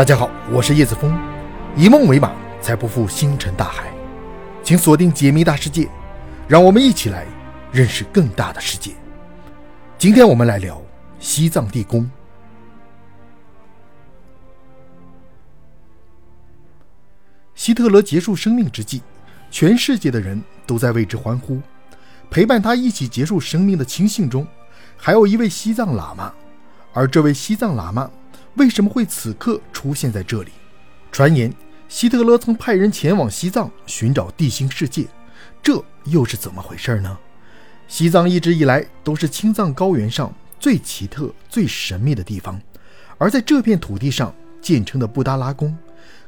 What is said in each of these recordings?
大家好，我是叶子峰，以梦为马，才不负星辰大海。请锁定解密大世界，让我们一起来认识更大的世界。今天我们来聊西藏地宫。希特勒结束生命之际，全世界的人都在为之欢呼。陪伴他一起结束生命的亲信中，还有一位西藏喇嘛，而这位西藏喇嘛。为什么会此刻出现在这里？传言希特勒曾派人前往西藏寻找地心世界，这又是怎么回事呢？西藏一直以来都是青藏高原上最奇特、最神秘的地方，而在这片土地上建成的布达拉宫，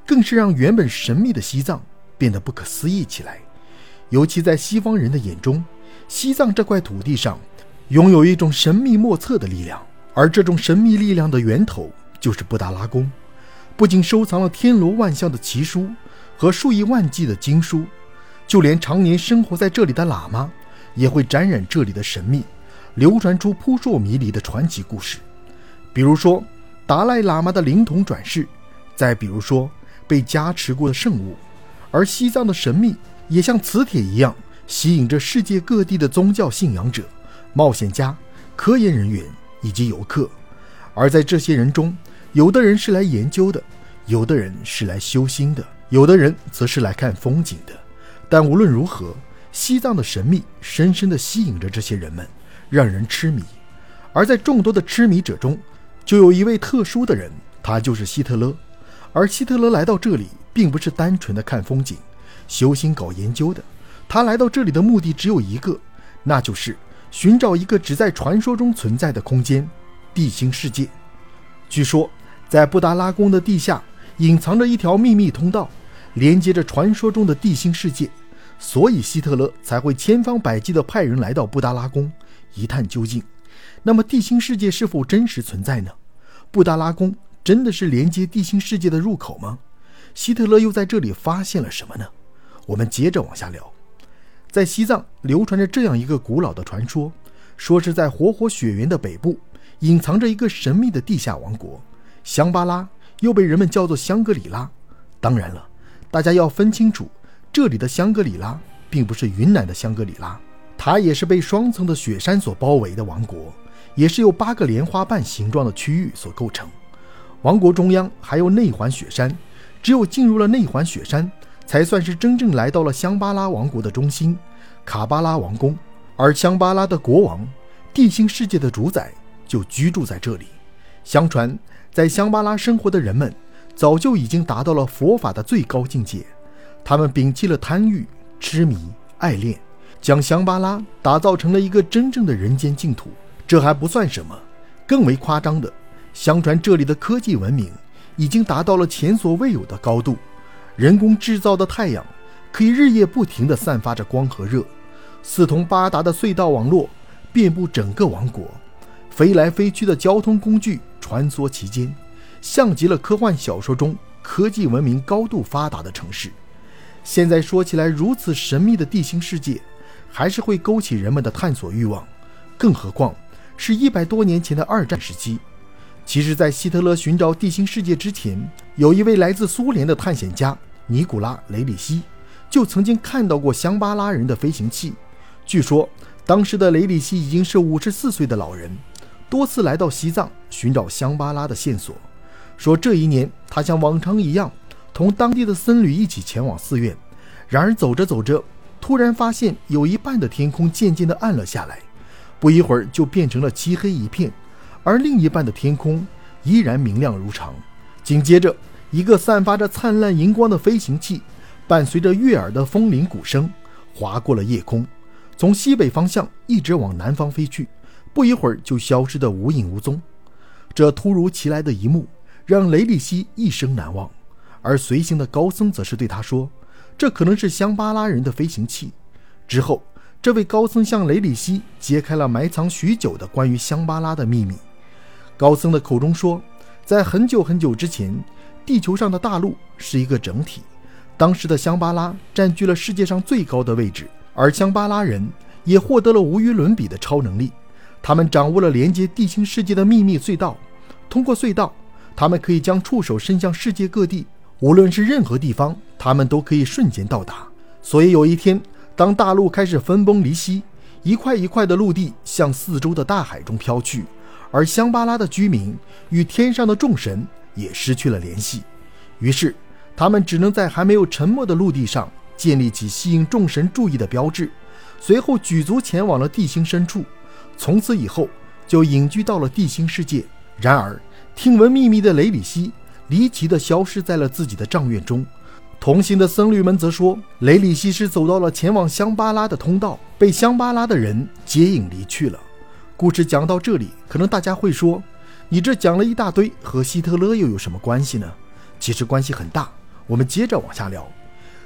更是让原本神秘的西藏变得不可思议起来。尤其在西方人的眼中，西藏这块土地上拥有一种神秘莫测的力量，而这种神秘力量的源头。就是布达拉宫，不仅收藏了天罗万象的奇书和数以万计的经书，就连常年生活在这里的喇嘛也会沾染这里的神秘，流传出扑朔迷离的传奇故事。比如说达赖喇嘛的灵童转世，再比如说被加持过的圣物。而西藏的神秘也像磁铁一样，吸引着世界各地的宗教信仰者、冒险家、科研人员以及游客。而在这些人中，有的人是来研究的，有的人是来修心的，有的人则是来看风景的。但无论如何，西藏的神秘深深地吸引着这些人们，让人痴迷。而在众多的痴迷者中，就有一位特殊的人，他就是希特勒。而希特勒来到这里，并不是单纯的看风景、修心、搞研究的。他来到这里的目的只有一个，那就是寻找一个只在传说中存在的空间——地心世界。据说。在布达拉宫的地下隐藏着一条秘密通道，连接着传说中的地心世界，所以希特勒才会千方百计地派人来到布达拉宫一探究竟。那么，地心世界是否真实存在呢？布达拉宫真的是连接地心世界的入口吗？希特勒又在这里发现了什么呢？我们接着往下聊。在西藏流传着这样一个古老的传说，说是在活火雪原的北部隐藏着一个神秘的地下王国。香巴拉又被人们叫做香格里拉。当然了，大家要分清楚，这里的香格里拉并不是云南的香格里拉，它也是被双层的雪山所包围的王国，也是由八个莲花瓣形状的区域所构成。王国中央还有内环雪山，只有进入了内环雪山，才算是真正来到了香巴拉王国的中心——卡巴拉王宫。而香巴拉的国王，地心世界的主宰，就居住在这里。相传。在香巴拉生活的人们，早就已经达到了佛法的最高境界。他们摒弃了贪欲、痴迷、爱恋，将香巴拉打造成了一个真正的人间净土。这还不算什么，更为夸张的，相传这里的科技文明已经达到了前所未有的高度。人工制造的太阳可以日夜不停地散发着光和热，四通八达的隧道网络遍布整个王国，飞来飞去的交通工具。穿梭其间，像极了科幻小说中科技文明高度发达的城市。现在说起来，如此神秘的地心世界，还是会勾起人们的探索欲望。更何况是一百多年前的二战时期。其实，在希特勒寻找地心世界之前，有一位来自苏联的探险家尼古拉·雷里希，就曾经看到过香巴拉人的飞行器。据说，当时的雷里希已经是五十四岁的老人。多次来到西藏寻找香巴拉的线索，说这一年他像往常一样同当地的僧侣一起前往寺院。然而走着走着，突然发现有一半的天空渐渐地暗了下来，不一会儿就变成了漆黑一片，而另一半的天空依然明亮如常。紧接着，一个散发着灿烂荧光的飞行器，伴随着悦耳的风铃鼓声，划过了夜空，从西北方向一直往南方飞去。不一会儿就消失得无影无踪，这突如其来的一幕让雷里希一生难忘。而随行的高僧则是对他说：“这可能是香巴拉人的飞行器。”之后，这位高僧向雷里希揭开了埋藏许久的关于香巴拉的秘密。高僧的口中说，在很久很久之前，地球上的大陆是一个整体，当时的香巴拉占据了世界上最高的位置，而香巴拉人也获得了无与伦比的超能力。他们掌握了连接地心世界的秘密隧道，通过隧道，他们可以将触手伸向世界各地，无论是任何地方，他们都可以瞬间到达。所以有一天，当大陆开始分崩离析，一块一块的陆地向四周的大海中飘去，而香巴拉的居民与天上的众神也失去了联系，于是他们只能在还没有沉没的陆地上建立起吸引众神注意的标志，随后举足前往了地心深处，从此以后就隐居到了地心世界。然而，听闻秘密的雷里希离奇地消失在了自己的帐院中。同行的僧侣们则说，雷里希是走到了前往香巴拉的通道，被香巴拉的人接引离去了。故事讲到这里，可能大家会说，你这讲了一大堆，和希特勒又有什么关系呢？其实关系很大。我们接着往下聊。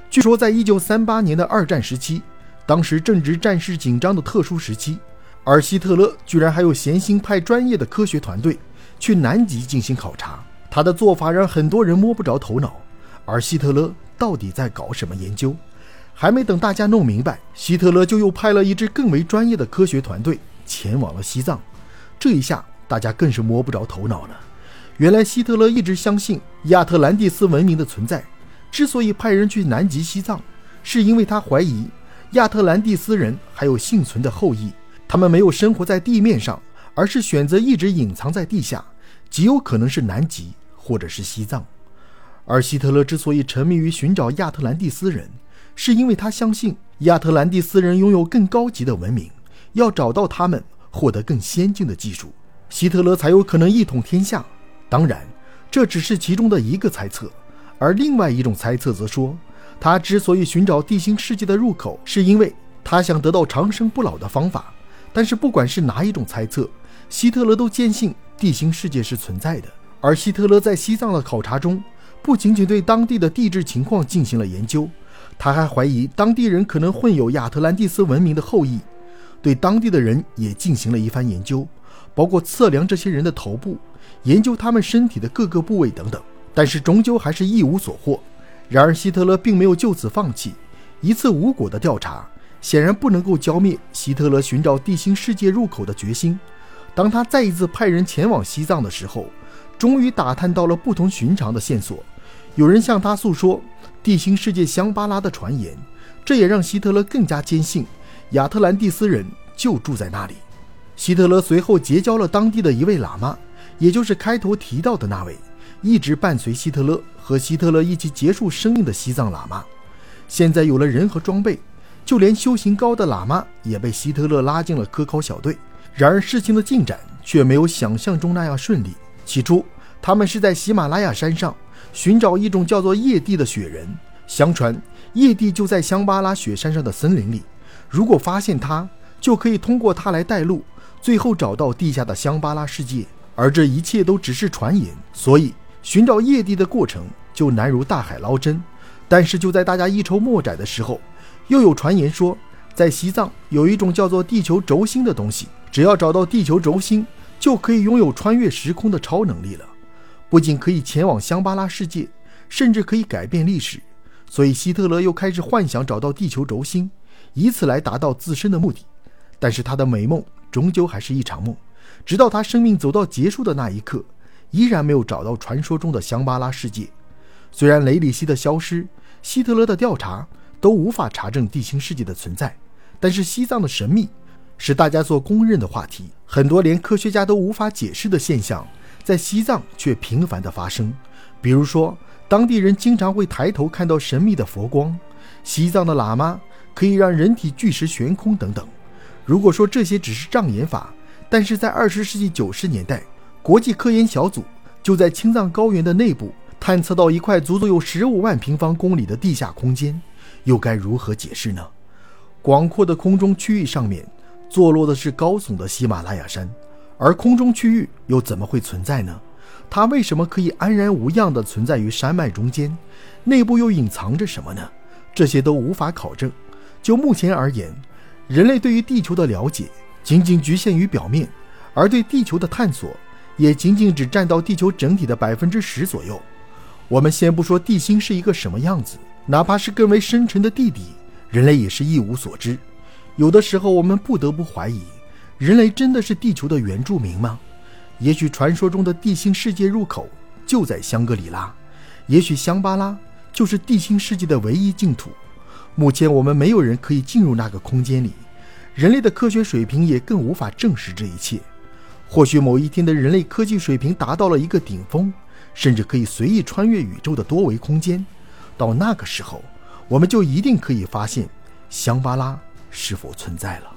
据说，在一九三八年的二战时期，当时正值战事紧张的特殊时期，而希特勒居然还有闲心派专业的科学团队去南极进行考察。他的做法让很多人摸不着头脑。而希特勒。到底在搞什么研究？还没等大家弄明白，希特勒就又派了一支更为专业的科学团队前往了西藏。这一下，大家更是摸不着头脑了。原来，希特勒一直相信亚特兰蒂斯文明的存在。之所以派人去南极西藏，是因为他怀疑亚特兰蒂斯人还有幸存的后裔，他们没有生活在地面上，而是选择一直隐藏在地下，极有可能是南极或者是西藏。而希特勒之所以沉迷于寻找亚特兰蒂斯人，是因为他相信亚特兰蒂斯人拥有更高级的文明，要找到他们，获得更先进的技术，希特勒才有可能一统天下。当然，这只是其中的一个猜测。而另外一种猜测则说，他之所以寻找地心世界的入口，是因为他想得到长生不老的方法。但是，不管是哪一种猜测，希特勒都坚信地心世界是存在的。而希特勒在西藏的考察中，不仅仅对当地的地质情况进行了研究，他还怀疑当地人可能混有亚特兰蒂斯文明的后裔，对当地的人也进行了一番研究，包括测量这些人的头部，研究他们身体的各个部位等等。但是终究还是一无所获。然而希特勒并没有就此放弃，一次无果的调查显然不能够浇灭希特勒寻找地心世界入口的决心。当他再一次派人前往西藏的时候，终于打探到了不同寻常的线索。有人向他诉说地心世界香巴拉的传言，这也让希特勒更加坚信亚特兰蒂斯人就住在那里。希特勒随后结交了当地的一位喇嘛，也就是开头提到的那位一直伴随希特勒和希特勒一起结束生命的西藏喇嘛。现在有了人和装备，就连修行高的喇嘛也被希特勒拉进了科考小队。然而事情的进展却没有想象中那样顺利。起初，他们是在喜马拉雅山上。寻找一种叫做叶地的雪人。相传，叶地就在香巴拉雪山上的森林里。如果发现它，就可以通过它来带路，最后找到地下的香巴拉世界。而这一切都只是传言，所以寻找叶地的过程就难如大海捞针。但是就在大家一筹莫展的时候，又有传言说，在西藏有一种叫做地球轴心的东西，只要找到地球轴心，就可以拥有穿越时空的超能力了。不仅可以前往香巴拉世界，甚至可以改变历史。所以希特勒又开始幻想找到地球轴心，以此来达到自身的目的。但是他的美梦终究还是一场梦。直到他生命走到结束的那一刻，依然没有找到传说中的香巴拉世界。虽然雷里希的消失、希特勒的调查都无法查证地心世界的存在，但是西藏的神秘是大家所公认的话题。很多连科学家都无法解释的现象。在西藏却频繁的发生，比如说，当地人经常会抬头看到神秘的佛光，西藏的喇嘛可以让人体巨石悬空等等。如果说这些只是障眼法，但是在二十世纪九十年代，国际科研小组就在青藏高原的内部探测到一块足足有十五万平方公里的地下空间，又该如何解释呢？广阔的空中区域上面，坐落的是高耸的喜马拉雅山。而空中区域又怎么会存在呢？它为什么可以安然无恙地存在于山脉中间？内部又隐藏着什么呢？这些都无法考证。就目前而言，人类对于地球的了解仅仅局限于表面，而对地球的探索也仅仅只占到地球整体的百分之十左右。我们先不说地心是一个什么样子，哪怕是更为深沉的地底，人类也是一无所知。有的时候，我们不得不怀疑。人类真的是地球的原住民吗？也许传说中的地心世界入口就在香格里拉，也许香巴拉就是地心世界的唯一净土。目前我们没有人可以进入那个空间里，人类的科学水平也更无法证实这一切。或许某一天的人类科技水平达到了一个顶峰，甚至可以随意穿越宇宙的多维空间。到那个时候，我们就一定可以发现香巴拉是否存在了。